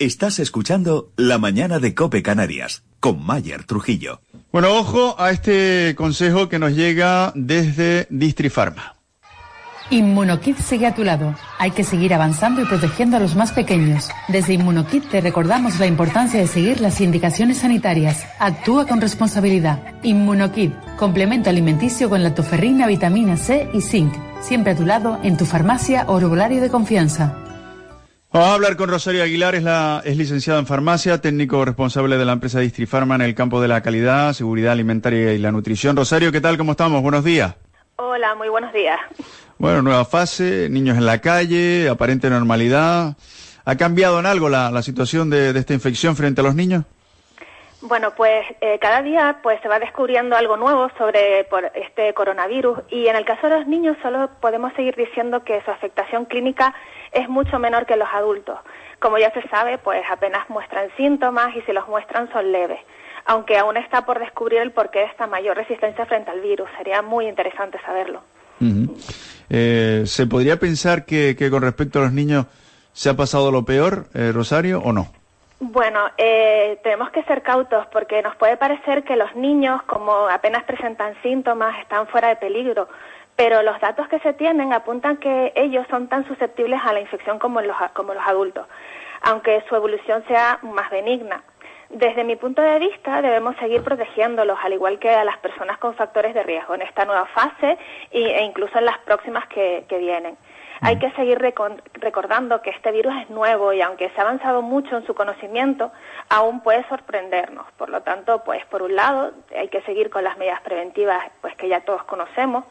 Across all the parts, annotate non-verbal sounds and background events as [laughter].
Estás escuchando La mañana de Cope Canarias con Mayer Trujillo. Bueno, ojo a este consejo que nos llega desde Distrifarma. Inmunokit sigue a tu lado. Hay que seguir avanzando y protegiendo a los más pequeños. Desde Inmunokit te recordamos la importancia de seguir las indicaciones sanitarias. Actúa con responsabilidad. Inmunokit, complemento alimenticio con lactoferrina, vitamina C y zinc. Siempre a tu lado en tu farmacia o herbolario de confianza. Vamos a hablar con Rosario Aguilar, es, la, es licenciada en farmacia, técnico responsable de la empresa Distrifarma en el campo de la calidad, seguridad alimentaria y la nutrición. Rosario, ¿qué tal? ¿Cómo estamos? Buenos días. Hola, muy buenos días. Bueno, nueva fase, niños en la calle, aparente normalidad. ¿Ha cambiado en algo la, la situación de, de, esta infección frente a los niños? Bueno, pues eh, cada día pues se va descubriendo algo nuevo sobre por este coronavirus y en el caso de los niños solo podemos seguir diciendo que su afectación clínica es mucho menor que los adultos. Como ya se sabe, pues apenas muestran síntomas y si los muestran son leves. Aunque aún está por descubrir el porqué de esta mayor resistencia frente al virus. Sería muy interesante saberlo. Uh -huh. eh, ¿Se podría pensar que, que, con respecto a los niños se ha pasado lo peor, eh, Rosario, o no? Bueno, eh, tenemos que ser cautos porque nos puede parecer que los niños, como apenas presentan síntomas, están fuera de peligro pero los datos que se tienen apuntan que ellos son tan susceptibles a la infección como los, como los adultos, aunque su evolución sea más benigna. Desde mi punto de vista, debemos seguir protegiéndolos, al igual que a las personas con factores de riesgo en esta nueva fase e incluso en las próximas que, que vienen. Hay que seguir recordando que este virus es nuevo y aunque se ha avanzado mucho en su conocimiento, aún puede sorprendernos. Por lo tanto, pues por un lado, hay que seguir con las medidas preventivas pues que ya todos conocemos,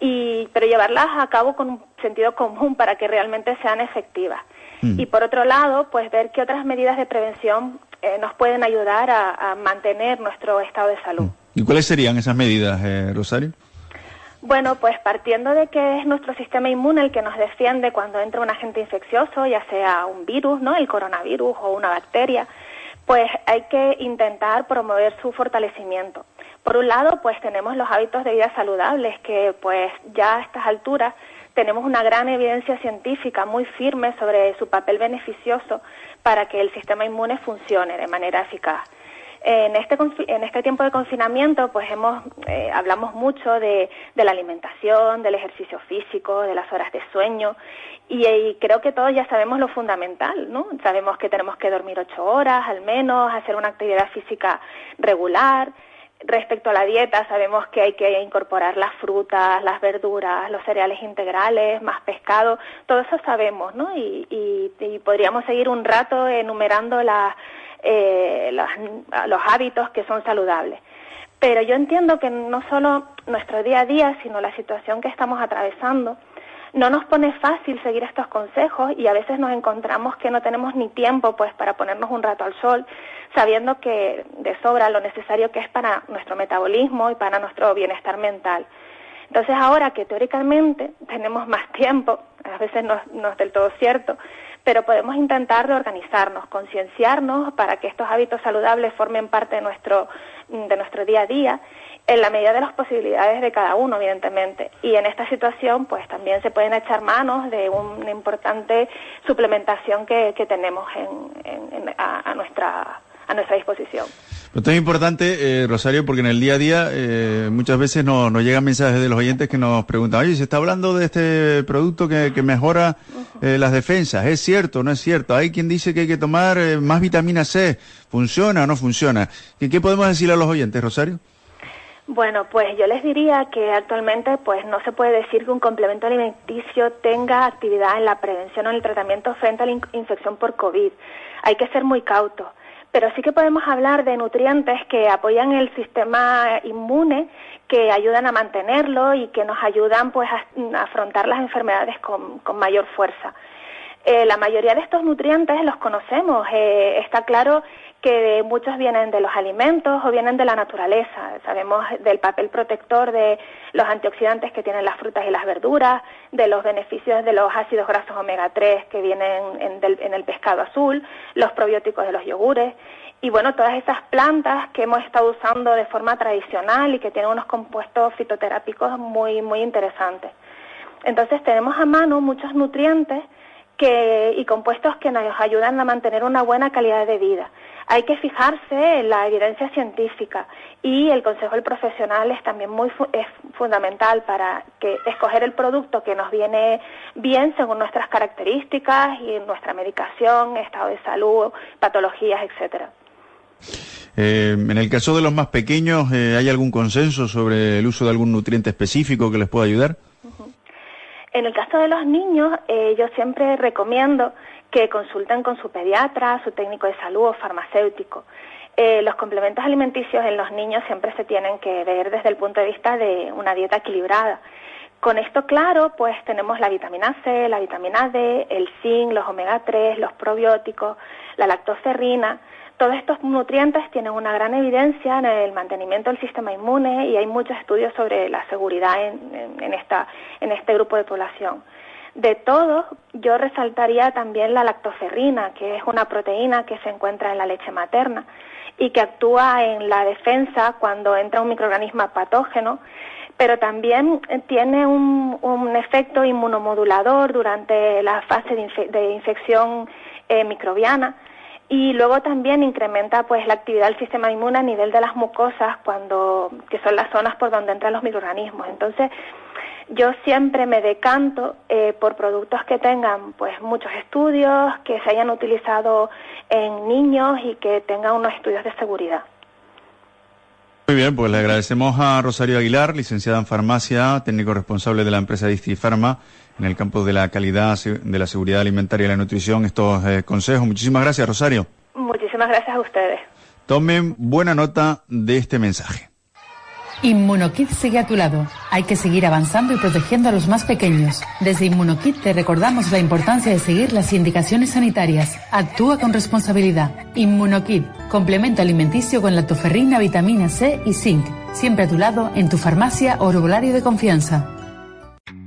y, pero llevarlas a cabo con un sentido común para que realmente sean efectivas. Mm. Y por otro lado, pues ver qué otras medidas de prevención eh, nos pueden ayudar a, a, mantener nuestro estado de salud. ¿Y cuáles serían esas medidas, eh, Rosario? Bueno, pues partiendo de que es nuestro sistema inmune el que nos defiende cuando entra un agente infeccioso, ya sea un virus, ¿no? El coronavirus o una bacteria, pues hay que intentar promover su fortalecimiento. Por un lado, pues tenemos los hábitos de vida saludables, que pues ya a estas alturas tenemos una gran evidencia científica muy firme sobre su papel beneficioso para que el sistema inmune funcione de manera eficaz. En este, en este tiempo de confinamiento, pues hemos, eh, hablamos mucho de, la alimentación, del ejercicio físico, de las horas de sueño, y, y, creo que todos ya sabemos lo fundamental, ¿no? Sabemos que tenemos que dormir ocho horas al menos, hacer una actividad física regular, Respecto a la dieta, sabemos que hay que incorporar las frutas, las verduras, los cereales integrales, más pescado, todo eso sabemos, ¿no? Y, y, y podríamos seguir un rato enumerando eh, los, los hábitos que son saludables. Pero yo entiendo que no solo nuestro día a día, sino la situación que estamos atravesando, no nos pone fácil seguir estos consejos y a veces nos encontramos que no tenemos ni tiempo pues para ponernos un rato al sol, sabiendo que de sobra lo necesario que es para nuestro metabolismo y para nuestro bienestar mental. Entonces ahora que teóricamente tenemos más [laughs] tiempo, a veces no, es del todo cierto, pero podemos intentar reorganizarnos, concienciarnos para que estos hábitos saludables formen parte de nuestro, de nuestro día a día en la medida de las posibilidades de cada uno, evidentemente. Y en esta situación, pues también se pueden echar manos de una importante suplementación que, que tenemos en, en, en, a, a, nuestra, a nuestra disposición. Esto es importante, eh, Rosario, porque en el día a día eh, muchas veces nos, nos, llegan mensajes de los oyentes que nos preguntan, oye, se está hablando de este producto que, que mejora eh, las defensas. ¿Es cierto o no es cierto? Hay quien dice que hay que tomar eh, más vitamina C. ¿Funciona o no funciona? ¿Qué, ¿Qué podemos decirle a los oyentes, Rosario? Bueno, pues yo les diría que actualmente pues no se puede decir que un complemento alimenticio tenga actividad en la prevención o en el tratamiento frente a la infección por COVID. Hay que ser muy cautos. Pero sí que podemos hablar de nutrientes que apoyan el sistema inmune, que ayudan a mantenerlo y que nos ayudan pues a, afrontar las enfermedades con, con mayor fuerza. Eh, la mayoría de estos nutrientes los conocemos. Eh, está claro que muchos vienen de los alimentos o vienen de la naturaleza. Sabemos del papel protector de los antioxidantes que tienen las frutas y las verduras, de los beneficios de los ácidos grasos omega 3 que vienen en, el pescado azul, los probióticos de los yogures y bueno, todas esas plantas que hemos estado usando de forma tradicional y que tienen unos compuestos fitoterápicos muy, muy interesantes. Entonces tenemos a mano muchos nutrientes que, y compuestos que nos ayudan a mantener una buena calidad de vida hay que fijarse en la evidencia científica y el consejo del profesional es también muy es fundamental para que escoger el producto que nos viene bien según nuestras características y nuestra medicación, estado de salud, patologías, etcétera. Eh, en el caso de los más pequeños, eh, ¿hay algún consenso sobre el uso de algún nutriente específico que les pueda ayudar? En el caso de los niños, eh, yo siempre recomiendo que consulten con su pediatra, su técnico de salud o farmacéutico. Eh, los complementos alimenticios en los niños siempre se tienen que ver desde el punto de vista de una dieta equilibrada. Con esto claro, pues tenemos la vitamina C, la vitamina D, el zinc, los omega 3, los probióticos, la lactoferrina. Todos estos nutrientes tienen una gran evidencia en el mantenimiento del sistema inmune y hay muchos estudios sobre la seguridad en, este grupo de población. De todos, yo resaltaría también la lactoferrina, que es una proteína que se encuentra en la leche materna y que actúa en la defensa cuando entra un microorganismo patógeno, pero también tiene un, efecto inmunomodulador durante la fase de, infección eh, microbiana y luego también incrementa pues la actividad del sistema inmune a nivel de las mucosas cuando que son las zonas por donde entran los microorganismos. Entonces, yo siempre me decanto eh, por productos que tengan pues muchos estudios, que se hayan utilizado en niños y que tengan unos estudios de seguridad. Muy bien, pues le agradecemos a Rosario Aguilar, licenciada en farmacia, técnico responsable de la empresa Pharma en el campo de la calidad, de la seguridad alimentaria y la nutrición, estos eh, consejos. Muchísimas gracias, Rosario. Muchísimas gracias a ustedes. Tomen buena nota de este mensaje. Inmunokit sigue a tu lado. Hay que seguir avanzando y protegiendo a los más pequeños. Desde Inmunokit te recordamos la importancia de seguir las indicaciones sanitarias. Actúa con responsabilidad. Inmunokit, complemento alimenticio con lactoferrina, vitamina C y zinc. Siempre a tu lado en tu farmacia o herbolario de confianza.